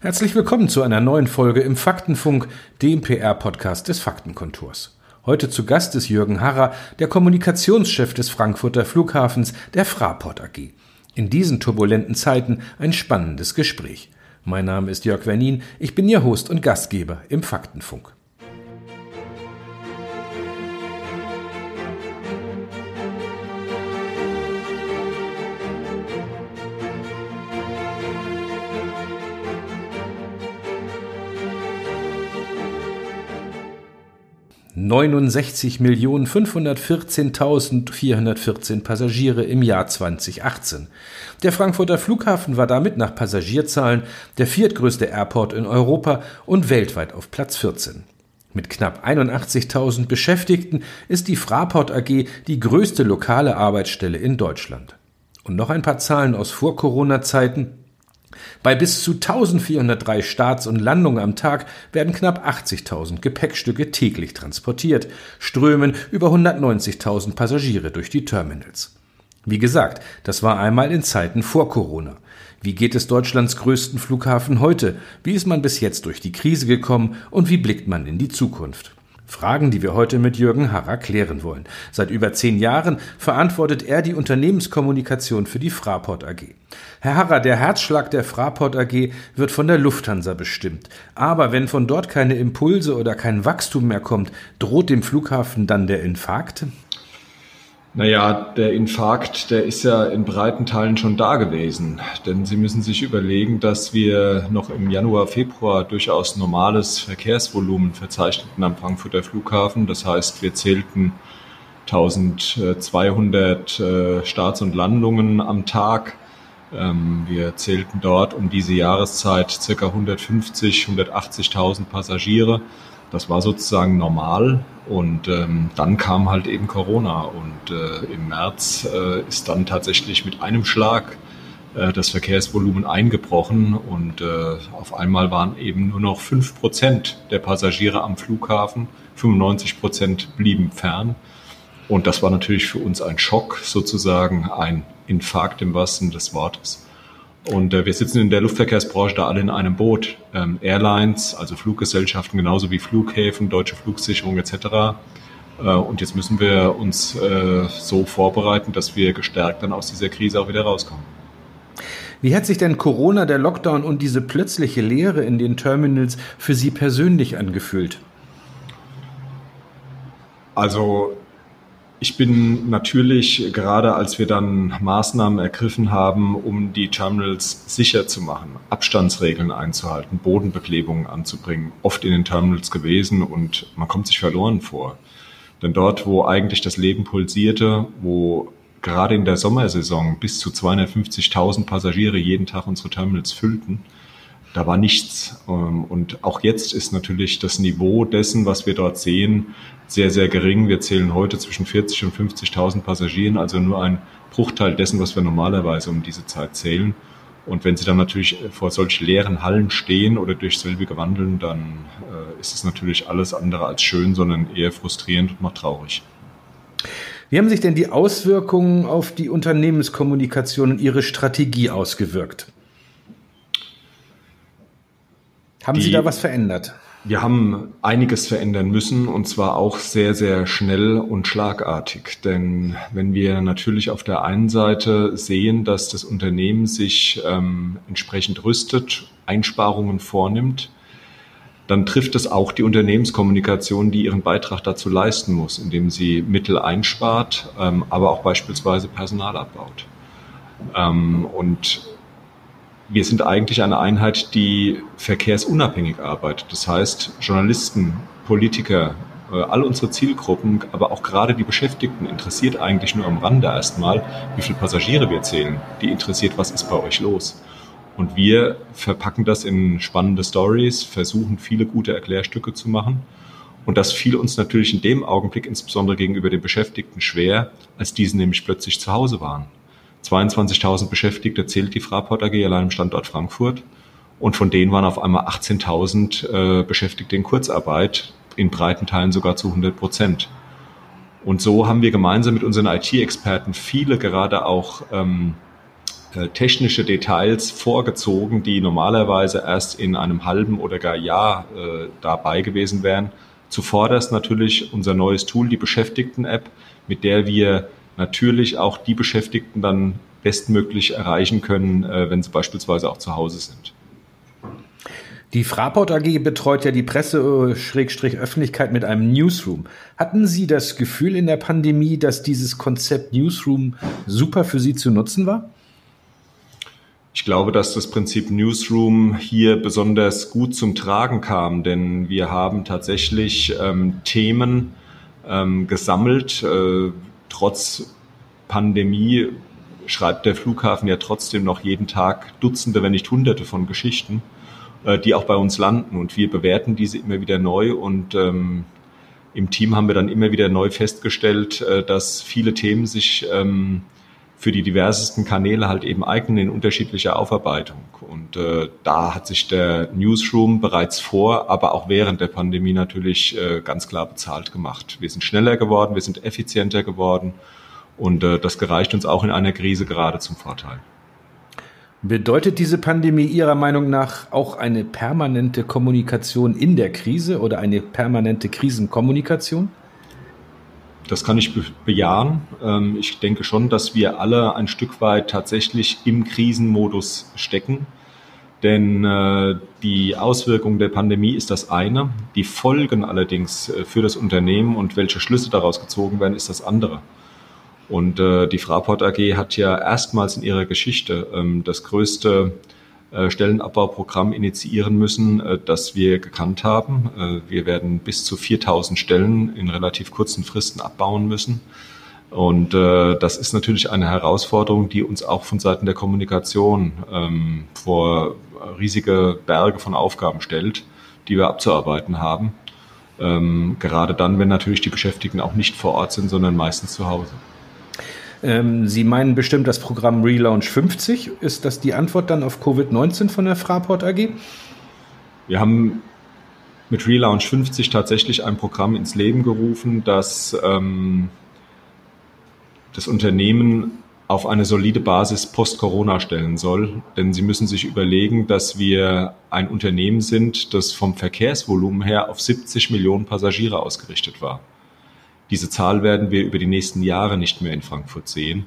Herzlich willkommen zu einer neuen Folge im Faktenfunk, dem PR-Podcast des Faktenkontors. Heute zu Gast ist Jürgen Harrer, der Kommunikationschef des Frankfurter Flughafens der Fraport AG. In diesen turbulenten Zeiten ein spannendes Gespräch. Mein Name ist Jörg Wernin, ich bin Ihr Host und Gastgeber im Faktenfunk. 69.514.414 Passagiere im Jahr 2018. Der Frankfurter Flughafen war damit nach Passagierzahlen der viertgrößte Airport in Europa und weltweit auf Platz 14. Mit knapp 81.000 Beschäftigten ist die Fraport AG die größte lokale Arbeitsstelle in Deutschland. Und noch ein paar Zahlen aus Vor-Corona-Zeiten. Bei bis zu 1403 Starts und Landungen am Tag werden knapp 80.000 Gepäckstücke täglich transportiert, strömen über 190.000 Passagiere durch die Terminals. Wie gesagt, das war einmal in Zeiten vor Corona. Wie geht es Deutschlands größten Flughafen heute? Wie ist man bis jetzt durch die Krise gekommen und wie blickt man in die Zukunft? Fragen, die wir heute mit Jürgen Harrer klären wollen. Seit über zehn Jahren verantwortet er die Unternehmenskommunikation für die Fraport AG. Herr Harrer, der Herzschlag der Fraport AG wird von der Lufthansa bestimmt. Aber wenn von dort keine Impulse oder kein Wachstum mehr kommt, droht dem Flughafen dann der Infarkt? Naja, der Infarkt, der ist ja in breiten Teilen schon da gewesen. Denn Sie müssen sich überlegen, dass wir noch im Januar, Februar durchaus normales Verkehrsvolumen verzeichneten am Frankfurter Flughafen. Das heißt, wir zählten 1200 äh, Starts und Landungen am Tag. Ähm, wir zählten dort um diese Jahreszeit circa 150, 180.000 Passagiere. Das war sozusagen normal und ähm, dann kam halt eben Corona und äh, im März äh, ist dann tatsächlich mit einem Schlag äh, das Verkehrsvolumen eingebrochen und äh, auf einmal waren eben nur noch fünf Prozent der Passagiere am Flughafen, 95 Prozent blieben fern. Und das war natürlich für uns ein Schock, sozusagen ein Infarkt im wahrsten des Wortes. Und äh, wir sitzen in der Luftverkehrsbranche da alle in einem Boot. Ähm, Airlines, also Fluggesellschaften, genauso wie Flughäfen, deutsche Flugsicherung etc. Äh, und jetzt müssen wir uns äh, so vorbereiten, dass wir gestärkt dann aus dieser Krise auch wieder rauskommen. Wie hat sich denn Corona, der Lockdown und diese plötzliche Leere in den Terminals für Sie persönlich angefühlt? Also ich bin natürlich, gerade als wir dann Maßnahmen ergriffen haben, um die Terminals sicher zu machen, Abstandsregeln einzuhalten, Bodenbeklebungen anzubringen, oft in den Terminals gewesen und man kommt sich verloren vor. Denn dort, wo eigentlich das Leben pulsierte, wo gerade in der Sommersaison bis zu 250.000 Passagiere jeden Tag unsere Terminals füllten, da war nichts. Ähm, und auch jetzt ist natürlich das Niveau dessen, was wir dort sehen, sehr, sehr gering. Wir zählen heute zwischen 40 und 50.000 Passagieren, also nur ein Bruchteil dessen, was wir normalerweise um diese Zeit zählen. Und wenn Sie dann natürlich vor solch leeren Hallen stehen oder durch selbige wandeln, dann äh, ist es natürlich alles andere als schön, sondern eher frustrierend und macht traurig. Wie haben sich denn die Auswirkungen auf die Unternehmenskommunikation und Ihre Strategie ausgewirkt? Haben die, Sie da was verändert? Wir haben einiges verändern müssen und zwar auch sehr, sehr schnell und schlagartig. Denn wenn wir natürlich auf der einen Seite sehen, dass das Unternehmen sich ähm, entsprechend rüstet, Einsparungen vornimmt, dann trifft es auch die Unternehmenskommunikation, die ihren Beitrag dazu leisten muss, indem sie Mittel einspart, ähm, aber auch beispielsweise Personal abbaut. Ähm, und wir sind eigentlich eine Einheit, die verkehrsunabhängig arbeitet. Das heißt, Journalisten, Politiker, äh, all unsere Zielgruppen, aber auch gerade die Beschäftigten interessiert eigentlich nur am Rande erstmal, wie viele Passagiere wir zählen. Die interessiert, was ist bei euch los. Und wir verpacken das in spannende Stories, versuchen viele gute Erklärstücke zu machen. Und das fiel uns natürlich in dem Augenblick, insbesondere gegenüber den Beschäftigten, schwer, als diese nämlich plötzlich zu Hause waren. 22.000 Beschäftigte zählt die Fraport AG allein im Standort Frankfurt. Und von denen waren auf einmal 18.000 äh, Beschäftigte in Kurzarbeit, in breiten Teilen sogar zu 100 Prozent. Und so haben wir gemeinsam mit unseren IT-Experten viele gerade auch ähm, äh, technische Details vorgezogen, die normalerweise erst in einem halben oder gar Jahr äh, dabei gewesen wären. Zuvorderst natürlich unser neues Tool, die Beschäftigten-App, mit der wir natürlich auch die Beschäftigten dann bestmöglich erreichen können, äh, wenn sie beispielsweise auch zu Hause sind. Die Fraport AG betreut ja die Presse-Öffentlichkeit mit einem Newsroom. Hatten Sie das Gefühl in der Pandemie, dass dieses Konzept Newsroom super für Sie zu nutzen war? Ich glaube, dass das Prinzip Newsroom hier besonders gut zum Tragen kam, denn wir haben tatsächlich ähm, Themen ähm, gesammelt. Äh, trotz Pandemie schreibt der Flughafen ja trotzdem noch jeden Tag Dutzende, wenn nicht Hunderte von Geschichten. Äh, die auch bei uns landen. Und wir bewerten diese immer wieder neu und ähm, im Team haben wir dann immer wieder neu festgestellt, äh, dass viele Themen sich ähm, für die diversesten Kanäle halt eben eignen in unterschiedlicher Aufarbeitung. Und äh, da hat sich der Newsroom bereits vor, aber auch während der Pandemie natürlich äh, ganz klar bezahlt gemacht. Wir sind schneller geworden, wir sind effizienter geworden und äh, das gereicht uns auch in einer Krise gerade zum Vorteil. Bedeutet diese Pandemie Ihrer Meinung nach auch eine permanente Kommunikation in der Krise oder eine permanente Krisenkommunikation? Das kann ich bejahen. Ähm, ich denke schon, dass wir alle ein Stück weit tatsächlich im Krisenmodus stecken. Denn äh, die Auswirkung der Pandemie ist das eine. Die Folgen allerdings äh, für das Unternehmen und welche Schlüsse daraus gezogen werden, ist das andere. Und äh, die Fraport AG hat ja erstmals in ihrer Geschichte ähm, das größte Stellenabbauprogramm initiieren müssen, äh, das wir gekannt haben. Äh, wir werden bis zu 4000 Stellen in relativ kurzen Fristen abbauen müssen. Und äh, das ist natürlich eine Herausforderung, die uns auch von Seiten der Kommunikation ähm, vor riesige Berge von Aufgaben stellt, die wir abzuarbeiten haben. Ähm, gerade dann, wenn natürlich die Beschäftigten auch nicht vor Ort sind, sondern meistens zu Hause. Ähm, Sie meinen bestimmt das Programm Relaunch 50. Ist das die Antwort dann auf Covid-19 von der Fraport AG? Wir haben mit Relaunch 50 tatsächlich ein Programm ins Leben gerufen, das ähm, das Unternehmen auf eine solide Basis post-Corona stellen soll. Denn Sie müssen sich überlegen, dass wir ein Unternehmen sind, das vom Verkehrsvolumen her auf 70 Millionen Passagiere ausgerichtet war. Diese Zahl werden wir über die nächsten Jahre nicht mehr in Frankfurt sehen.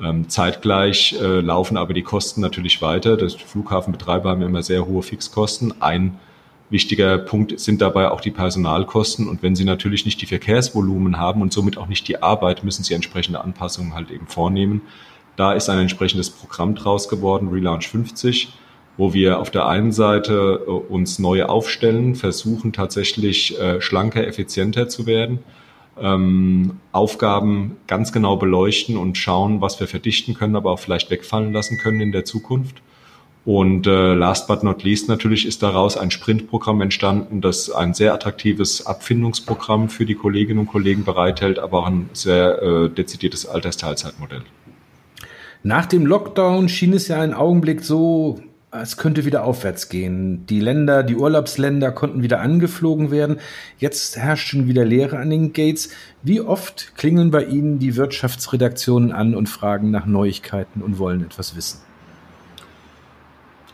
Ähm, zeitgleich äh, laufen aber die Kosten natürlich weiter. Das Flughafenbetreiber haben immer sehr hohe Fixkosten. Ein wichtiger Punkt sind dabei auch die Personalkosten. Und wenn sie natürlich nicht die Verkehrsvolumen haben und somit auch nicht die Arbeit, müssen sie entsprechende Anpassungen halt eben vornehmen. Da ist ein entsprechendes Programm draus geworden, Relaunch 50, wo wir auf der einen Seite äh, uns neu aufstellen, versuchen tatsächlich äh, schlanker, effizienter zu werden ähm, Aufgaben ganz genau beleuchten und schauen, was wir verdichten können, aber auch vielleicht wegfallen lassen können in der Zukunft. Und äh, last but not least natürlich ist daraus ein Sprintprogramm entstanden, das ein sehr attraktives Abfindungsprogramm für die Kolleginnen und Kollegen bereithält, aber auch ein sehr äh, dezidiertes Altersteilzeitmodell. Nach dem Lockdown schien es ja einen Augenblick so es könnte wieder aufwärts gehen. Die Länder, die Urlaubsländer konnten wieder angeflogen werden. Jetzt herrscht schon wieder Leere an den Gates. Wie oft klingeln bei Ihnen die Wirtschaftsredaktionen an und fragen nach Neuigkeiten und wollen etwas wissen?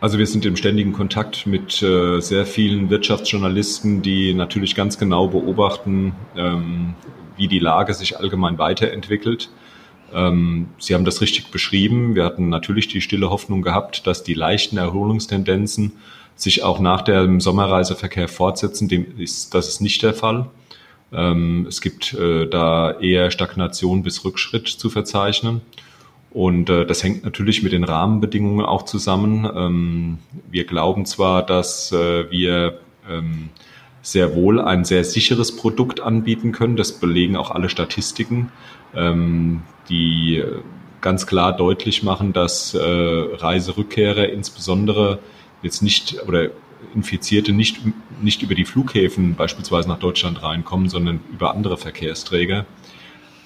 Also wir sind im ständigen Kontakt mit äh, sehr vielen Wirtschaftsjournalisten, die natürlich ganz genau beobachten, ähm, wie die Lage sich allgemein weiterentwickelt. Ähm, Sie haben das richtig beschrieben. Wir hatten natürlich die stille Hoffnung gehabt, dass die leichten Erholungstendenzen sich auch nach dem Sommerreiseverkehr fortsetzen. Dem ist, das ist nicht der Fall. Ähm, es gibt äh, da eher Stagnation bis Rückschritt zu verzeichnen. Und äh, das hängt natürlich mit den Rahmenbedingungen auch zusammen. Ähm, wir glauben zwar, dass äh, wir sehr wohl ein sehr sicheres Produkt anbieten können. Das belegen auch alle Statistiken ähm, die ganz klar deutlich machen, dass äh, Reiserückkehrer insbesondere jetzt nicht oder Infizierte nicht, nicht über die Flughäfen beispielsweise nach Deutschland reinkommen, sondern über andere Verkehrsträger.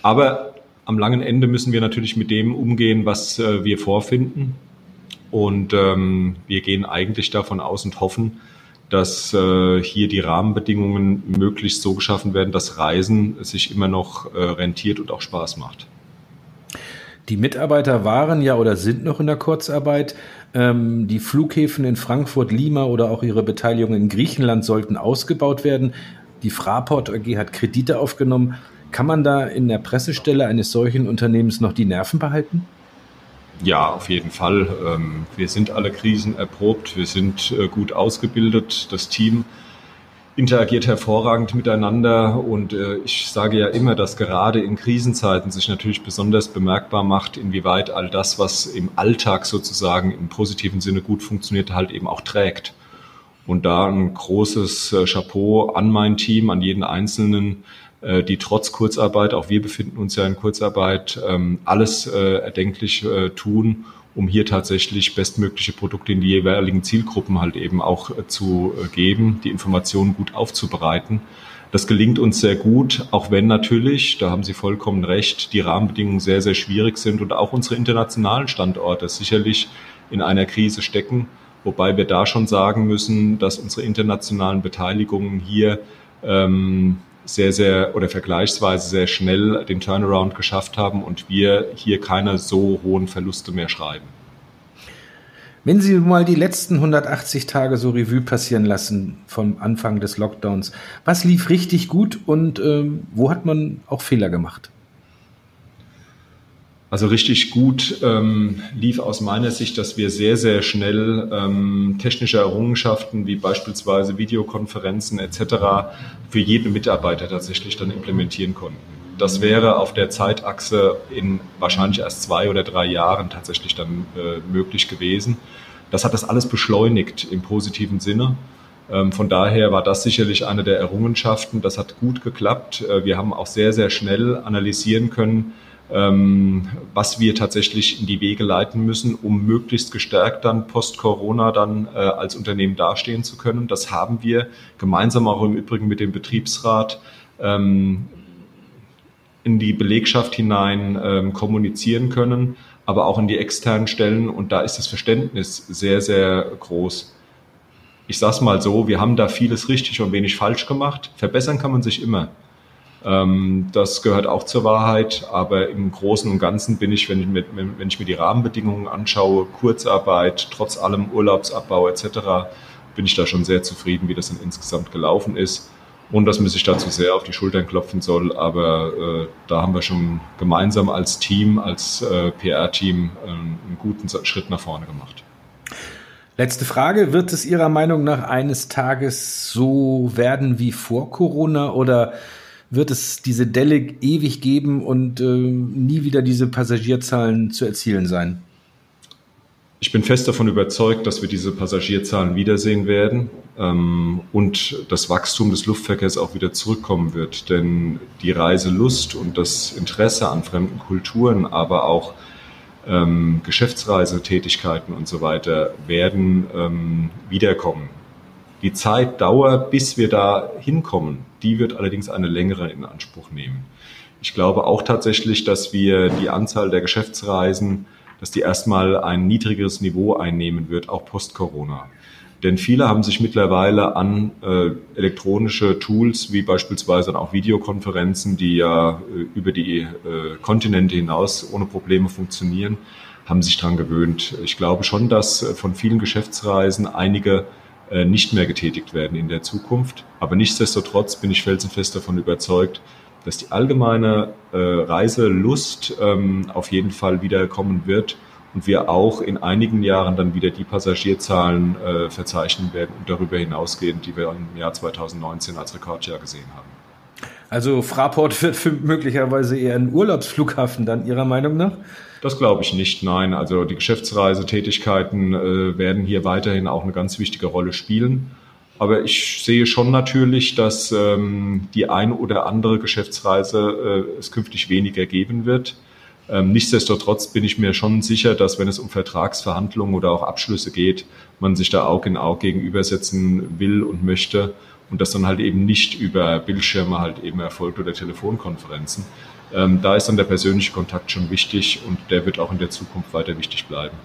Aber am langen Ende müssen wir natürlich mit dem umgehen, was äh, wir vorfinden. Und ähm, wir gehen eigentlich davon aus und hoffen, dass äh, hier die Rahmenbedingungen möglichst so geschaffen werden, dass Reisen sich immer noch äh, rentiert und auch Spaß macht. Die Mitarbeiter waren ja oder sind noch in der Kurzarbeit. Ähm, die Flughäfen in Frankfurt, Lima oder auch ihre Beteiligung in Griechenland sollten ausgebaut werden. Die Fraport AG hat Kredite aufgenommen. Kann man da in der Pressestelle eines solchen Unternehmens noch die Nerven behalten? Ja, auf jeden Fall. Ähm, wir sind alle Krisen erprobt, wir sind äh, gut ausgebildet, das Team interagiert hervorragend miteinander und äh, ich sage ja immer, dass gerade in Krisenzeiten sich natürlich besonders bemerkbar macht, inwieweit all das, was im Alltag sozusagen im positiven Sinne gut funktioniert, halt eben auch trägt. Und da ein großes äh, Chapeau an mein Team, an jeden Einzelnen, äh, die trotz Kurzarbeit, auch wir befinden uns ja in Kurzarbeit, ähm, alles äh, erdenklich äh, tun, um hier tatsächlich bestmögliche Produkte in die jeweiligen Zielgruppen halt eben auch zu geben, die Informationen gut aufzubereiten. Das gelingt uns sehr gut, auch wenn natürlich, da haben Sie vollkommen recht, die Rahmenbedingungen sehr, sehr schwierig sind und auch unsere internationalen Standorte sicherlich in einer Krise stecken. Wobei wir da schon sagen müssen, dass unsere internationalen Beteiligungen hier ähm, sehr, sehr oder vergleichsweise sehr schnell den Turnaround geschafft haben und wir hier keine so hohen Verluste mehr schreiben. Wenn Sie mal die letzten 180 Tage so Revue passieren lassen vom Anfang des Lockdowns, was lief richtig gut und äh, wo hat man auch Fehler gemacht? Also richtig gut ähm, lief aus meiner Sicht, dass wir sehr, sehr schnell ähm, technische Errungenschaften wie beispielsweise Videokonferenzen etc. für jeden Mitarbeiter tatsächlich dann implementieren konnten. Das wäre auf der Zeitachse in wahrscheinlich erst zwei oder drei Jahren tatsächlich dann äh, möglich gewesen. Das hat das alles beschleunigt im positiven Sinne. Ähm, von daher war das sicherlich eine der Errungenschaften. Das hat gut geklappt. Äh, wir haben auch sehr, sehr schnell analysieren können, was wir tatsächlich in die Wege leiten müssen, um möglichst gestärkt dann post-Corona dann äh, als Unternehmen dastehen zu können. Das haben wir gemeinsam auch im Übrigen mit dem Betriebsrat ähm, in die Belegschaft hinein ähm, kommunizieren können, aber auch in die externen Stellen. Und da ist das Verständnis sehr, sehr groß. Ich sage es mal so, wir haben da vieles richtig und wenig falsch gemacht. Verbessern kann man sich immer. Ähm, das gehört auch zur Wahrheit, aber im Großen und Ganzen bin ich, wenn ich, mir, wenn ich mir die Rahmenbedingungen anschaue, Kurzarbeit, trotz allem Urlaubsabbau etc., bin ich da schon sehr zufrieden, wie das dann insgesamt gelaufen ist. Und dass man sich dazu sehr auf die Schultern klopfen soll, aber äh, da haben wir schon gemeinsam als Team, als äh, PR-Team äh, einen guten Schritt nach vorne gemacht. Letzte Frage. Wird es Ihrer Meinung nach eines Tages so werden wie vor Corona oder wird es diese Delle ewig geben und äh, nie wieder diese Passagierzahlen zu erzielen sein? Ich bin fest davon überzeugt, dass wir diese Passagierzahlen wiedersehen werden ähm, und das Wachstum des Luftverkehrs auch wieder zurückkommen wird. Denn die Reiselust und das Interesse an fremden Kulturen, aber auch ähm, Geschäftsreisetätigkeiten und so weiter werden ähm, wiederkommen. Die Zeitdauer, bis wir da hinkommen, die wird allerdings eine längere in Anspruch nehmen. Ich glaube auch tatsächlich, dass wir die Anzahl der Geschäftsreisen, dass die erstmal ein niedrigeres Niveau einnehmen wird, auch post-Corona. Denn viele haben sich mittlerweile an äh, elektronische Tools wie beispielsweise auch Videokonferenzen, die ja äh, über die äh, Kontinente hinaus ohne Probleme funktionieren, haben sich dran gewöhnt. Ich glaube schon, dass äh, von vielen Geschäftsreisen einige nicht mehr getätigt werden in der Zukunft. Aber nichtsdestotrotz bin ich felsenfest davon überzeugt, dass die allgemeine äh, Reiselust ähm, auf jeden Fall wiederkommen wird und wir auch in einigen Jahren dann wieder die Passagierzahlen äh, verzeichnen werden und darüber hinausgehend, die wir im Jahr 2019 als Rekordjahr gesehen haben. Also Fraport wird möglicherweise eher ein Urlaubsflughafen dann Ihrer Meinung nach? Das glaube ich nicht, nein. Also die Geschäftsreisetätigkeiten äh, werden hier weiterhin auch eine ganz wichtige Rolle spielen. Aber ich sehe schon natürlich, dass ähm, die ein oder andere Geschäftsreise äh, es künftig weniger geben wird. Ähm, nichtsdestotrotz bin ich mir schon sicher, dass wenn es um Vertragsverhandlungen oder auch Abschlüsse geht, man sich da Aug in Aug gegenübersetzen will und möchte und das dann halt eben nicht über Bildschirme halt eben erfolgt oder Telefonkonferenzen. Ähm, da ist dann der persönliche Kontakt schon wichtig und der wird auch in der Zukunft weiter wichtig bleiben.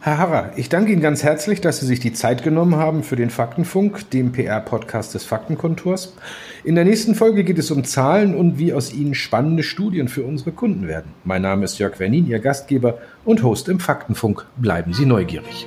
Herr Harrer, ich danke Ihnen ganz herzlich, dass Sie sich die Zeit genommen haben für den Faktenfunk, dem PR-Podcast des Faktenkontors. In der nächsten Folge geht es um Zahlen und wie aus ihnen spannende Studien für unsere Kunden werden. Mein Name ist Jörg Wernin, Ihr Gastgeber und Host im Faktenfunk. Bleiben Sie neugierig.